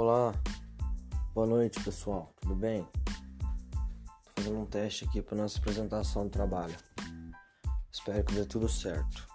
Olá, boa noite pessoal, tudo bem? Tô fazendo um teste aqui para nossa apresentação do trabalho. Espero que dê tudo certo.